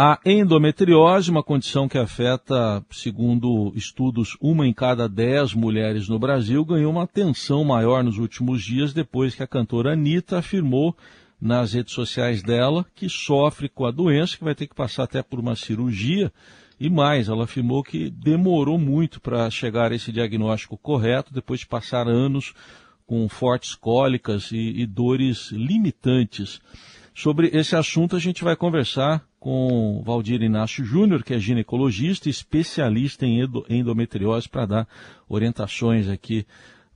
A endometriose, uma condição que afeta, segundo estudos, uma em cada dez mulheres no Brasil, ganhou uma atenção maior nos últimos dias depois que a cantora Anitta afirmou nas redes sociais dela que sofre com a doença, que vai ter que passar até por uma cirurgia. E mais, ela afirmou que demorou muito para chegar a esse diagnóstico correto, depois de passar anos com fortes cólicas e, e dores limitantes. Sobre esse assunto a gente vai conversar com Valdir Inácio Júnior, que é ginecologista e especialista em endometriose, para dar orientações aqui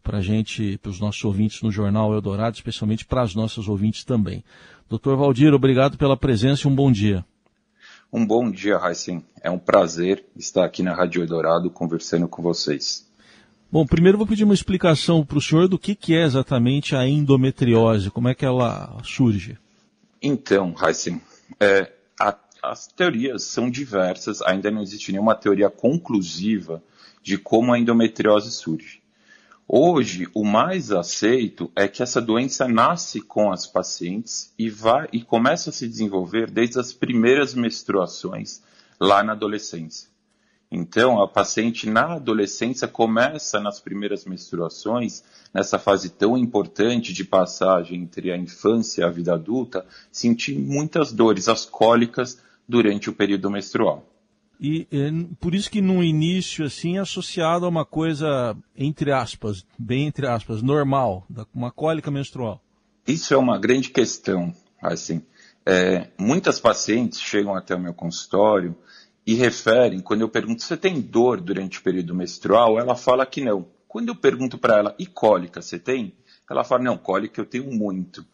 para a gente, para os nossos ouvintes no Jornal Eldorado, especialmente para as nossas ouvintes também. Doutor Valdir, obrigado pela presença e um bom dia. Um bom dia, Heisen. É um prazer estar aqui na Rádio Eldorado conversando com vocês. Bom, primeiro vou pedir uma explicação para o senhor do que, que é exatamente a endometriose, como é que ela surge. Então, Heisen, é, a, as teorias são diversas, ainda não existe nenhuma teoria conclusiva de como a endometriose surge. Hoje, o mais aceito é que essa doença nasce com as pacientes e, vai, e começa a se desenvolver desde as primeiras menstruações, lá na adolescência. Então, a paciente na adolescência começa nas primeiras menstruações, nessa fase tão importante de passagem entre a infância e a vida adulta, sentir muitas dores, as cólicas, durante o período menstrual. E é, por isso que no início, assim, é associado a uma coisa, entre aspas, bem entre aspas, normal, uma cólica menstrual. Isso é uma grande questão, assim. É, muitas pacientes chegam até o meu consultório e referem, quando eu pergunto, você tem dor durante o período menstrual? Ela fala que não. Quando eu pergunto para ela, e cólica, você tem? Ela fala, não, cólica eu tenho muito.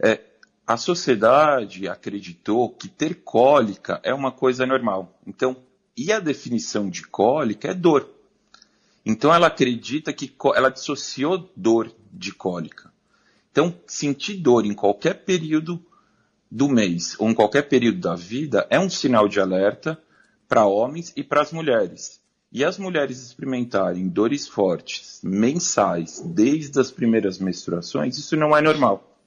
É, a sociedade acreditou que ter cólica é uma coisa normal. Então, e a definição de cólica é dor. Então ela acredita que ela dissociou dor de cólica. Então, sentir dor em qualquer período do mês ou em qualquer período da vida é um sinal de alerta para homens e para as mulheres. E as mulheres experimentarem dores fortes, mensais, desde as primeiras menstruações, isso não é normal.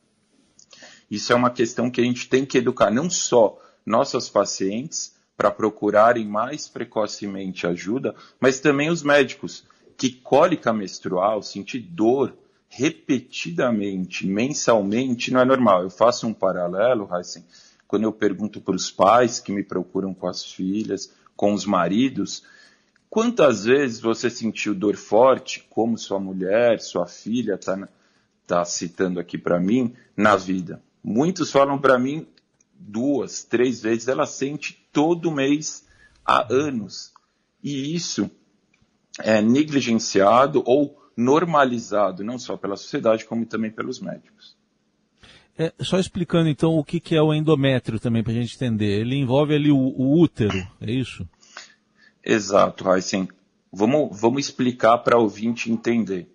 Isso é uma questão que a gente tem que educar não só nossas pacientes, para procurarem mais precocemente ajuda, mas também os médicos, que cólica menstrual, sentir dor repetidamente, mensalmente, não é normal. Eu faço um paralelo, Heisen, quando eu pergunto para os pais que me procuram com as filhas, com os maridos, quantas vezes você sentiu dor forte, como sua mulher, sua filha está tá citando aqui para mim, na vida? Muitos falam para mim duas, três vezes, ela sente todo mês há anos. E isso é negligenciado ou normalizado, não só pela sociedade, como também pelos médicos. É, só explicando então o que, que é o endométrio também para a gente entender. Ele envolve ali o, o útero, é isso? Exato, Heisen. Vamos, vamos explicar para o ouvinte entender.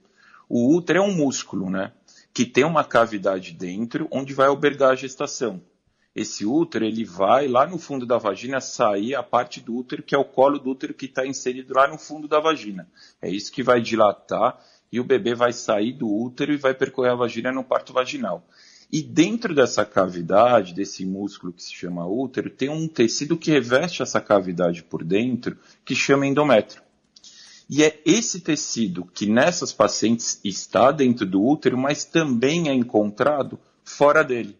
O útero é um músculo, né? Que tem uma cavidade dentro onde vai albergar a gestação esse útero ele vai lá no fundo da vagina sair a parte do útero que é o colo do útero que está inserido lá no fundo da vagina. É isso que vai dilatar e o bebê vai sair do útero e vai percorrer a vagina no parto vaginal. E dentro dessa cavidade, desse músculo que se chama útero, tem um tecido que reveste essa cavidade por dentro, que chama endométrio. E é esse tecido que nessas pacientes está dentro do útero, mas também é encontrado fora dele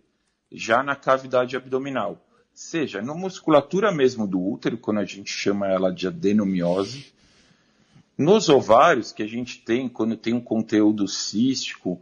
já na cavidade abdominal. Seja na musculatura mesmo do útero, quando a gente chama ela de adenomiose, nos ovários, que a gente tem quando tem um conteúdo cístico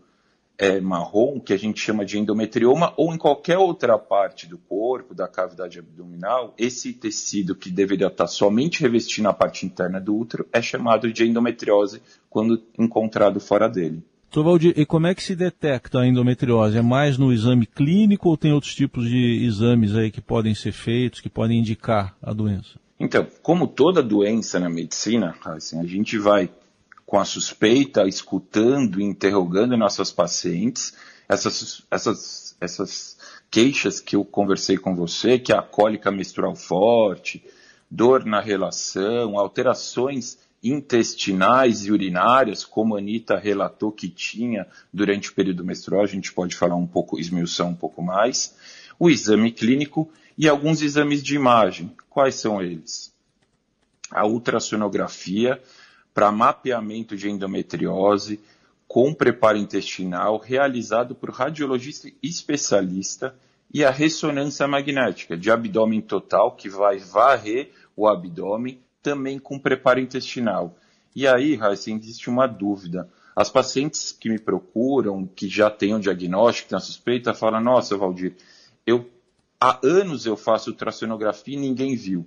é, marrom, que a gente chama de endometrioma, ou em qualquer outra parte do corpo, da cavidade abdominal, esse tecido que deveria estar somente revestindo a parte interna do útero é chamado de endometriose quando encontrado fora dele. Doutor Valdir, e como é que se detecta a endometriose? É mais no exame clínico ou tem outros tipos de exames aí que podem ser feitos, que podem indicar a doença? Então, como toda doença na medicina, assim, a gente vai com a suspeita, escutando e interrogando nossas pacientes, essas, essas, essas queixas que eu conversei com você, que é a cólica menstrual forte, dor na relação, alterações intestinais e urinárias, como a Anitta relatou que tinha durante o período menstrual, a gente pode falar um pouco, esmiuçar um pouco mais, o exame clínico e alguns exames de imagem. Quais são eles? A ultrassonografia para mapeamento de endometriose com preparo intestinal realizado por radiologista especialista e a ressonância magnética de abdômen total, que vai varrer o abdômen, também com preparo intestinal. E aí, Raíssa, existe uma dúvida. As pacientes que me procuram, que já têm o diagnóstico, têm a suspeita, falam, nossa, Valdir, eu, há anos eu faço ultrassonografia e ninguém viu.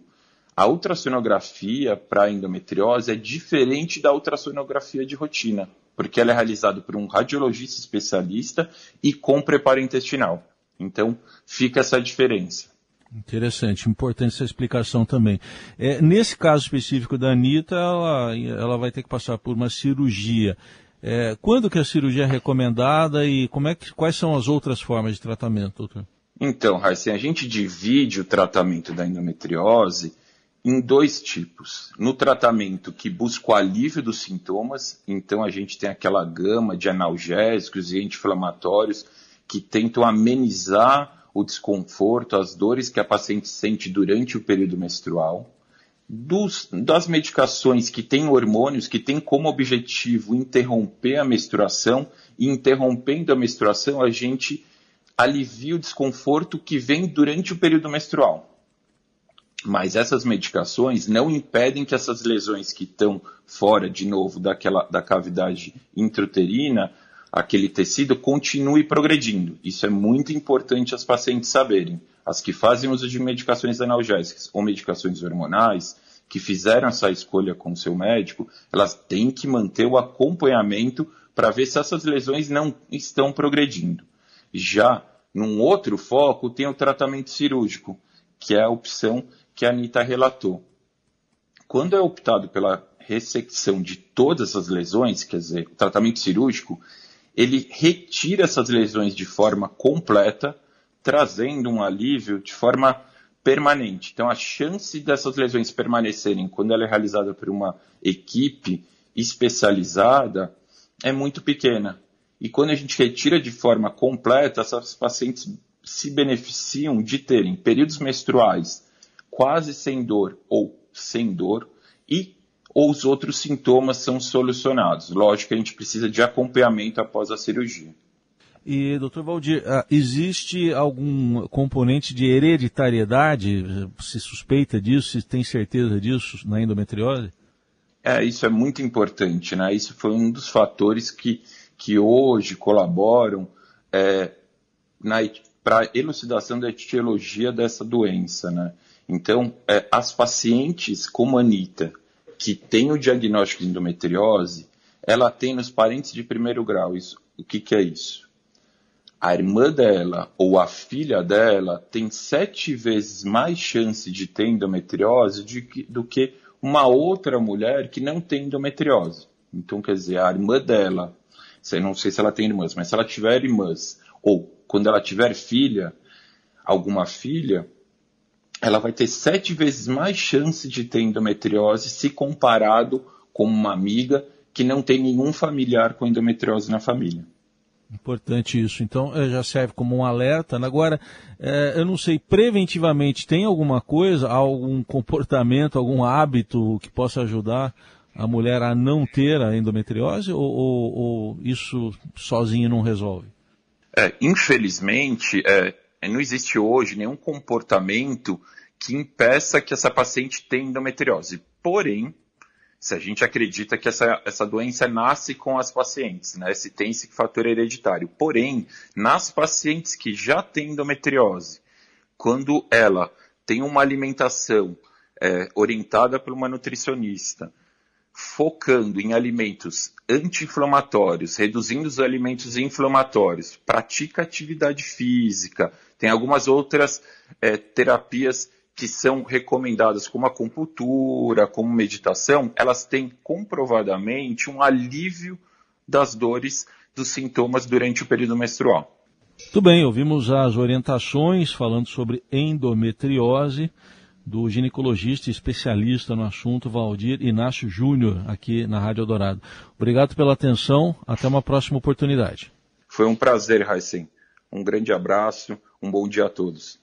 A ultrassonografia para endometriose é diferente da ultrassonografia de rotina, porque ela é realizada por um radiologista especialista e com preparo intestinal. Então, fica essa diferença. Interessante, importante essa explicação também. É, nesse caso específico da Anitta, ela, ela vai ter que passar por uma cirurgia. É, quando que a cirurgia é recomendada e como é que, quais são as outras formas de tratamento, doutor? Então, Raíssen, a gente divide o tratamento da endometriose em dois tipos. No tratamento que busca o alívio dos sintomas, então a gente tem aquela gama de analgésicos e anti-inflamatórios que tentam amenizar o desconforto, as dores que a paciente sente durante o período menstrual. Dos, das medicações que têm hormônios, que têm como objetivo interromper a menstruação, e interrompendo a menstruação, a gente alivia o desconforto que vem durante o período menstrual. Mas essas medicações não impedem que essas lesões que estão fora, de novo, daquela, da cavidade intrauterina, aquele tecido continue progredindo. Isso é muito importante as pacientes saberem. As que fazem uso de medicações analgésicas ou medicações hormonais, que fizeram essa escolha com o seu médico, elas têm que manter o acompanhamento para ver se essas lesões não estão progredindo. Já num outro foco, tem o tratamento cirúrgico, que é a opção que a Anitta relatou. Quando é optado pela ressecção de todas as lesões, quer dizer, o tratamento cirúrgico, ele retira essas lesões de forma completa, trazendo um alívio de forma permanente. Então, a chance dessas lesões permanecerem quando ela é realizada por uma equipe especializada é muito pequena. E quando a gente retira de forma completa, essas pacientes se beneficiam de terem períodos menstruais quase sem dor ou sem dor, e os outros sintomas são solucionados. Lógico que a gente precisa de acompanhamento após a cirurgia. E, doutor Valdir, ah, existe algum componente de hereditariedade? Se suspeita disso, se tem certeza disso na endometriose? É, isso é muito importante, né? Isso foi um dos fatores que, que hoje colaboram é, para a elucidação da etiologia dessa doença, né? Então, é, as pacientes como a Anitta, que tem o diagnóstico de endometriose, ela tem nos parentes de primeiro grau. Isso, o que, que é isso? A irmã dela ou a filha dela tem sete vezes mais chance de ter endometriose de, do que uma outra mulher que não tem endometriose. Então, quer dizer, a irmã dela, não sei se ela tem irmãs, mas se ela tiver irmãs, ou quando ela tiver filha, alguma filha, ela vai ter sete vezes mais chance de ter endometriose se comparado com uma amiga que não tem nenhum familiar com endometriose na família. Importante isso. Então eh, já serve como um alerta. Agora, é, eu não sei, preventivamente tem alguma coisa, algum comportamento, algum hábito que possa ajudar a mulher a não ter a endometriose ou, ou, ou isso sozinho não resolve? É, infelizmente, é, é, não existe hoje nenhum comportamento que impeça que essa paciente tenha endometriose. Porém, se a gente acredita que essa, essa doença nasce com as pacientes, né? Se tem esse fator hereditário. Porém, nas pacientes que já têm endometriose, quando ela tem uma alimentação é, orientada por uma nutricionista, focando em alimentos anti-inflamatórios, reduzindo os alimentos inflamatórios, pratica atividade física, tem algumas outras é, terapias que são recomendadas como acupuntura, como meditação, elas têm comprovadamente um alívio das dores dos sintomas durante o período menstrual. Tudo bem, ouvimos as orientações falando sobre endometriose do ginecologista especialista no assunto, Valdir Inácio Júnior, aqui na Rádio Dourado. Obrigado pela atenção, até uma próxima oportunidade. Foi um prazer, Raicem. Um grande abraço, Um bom dia a todos.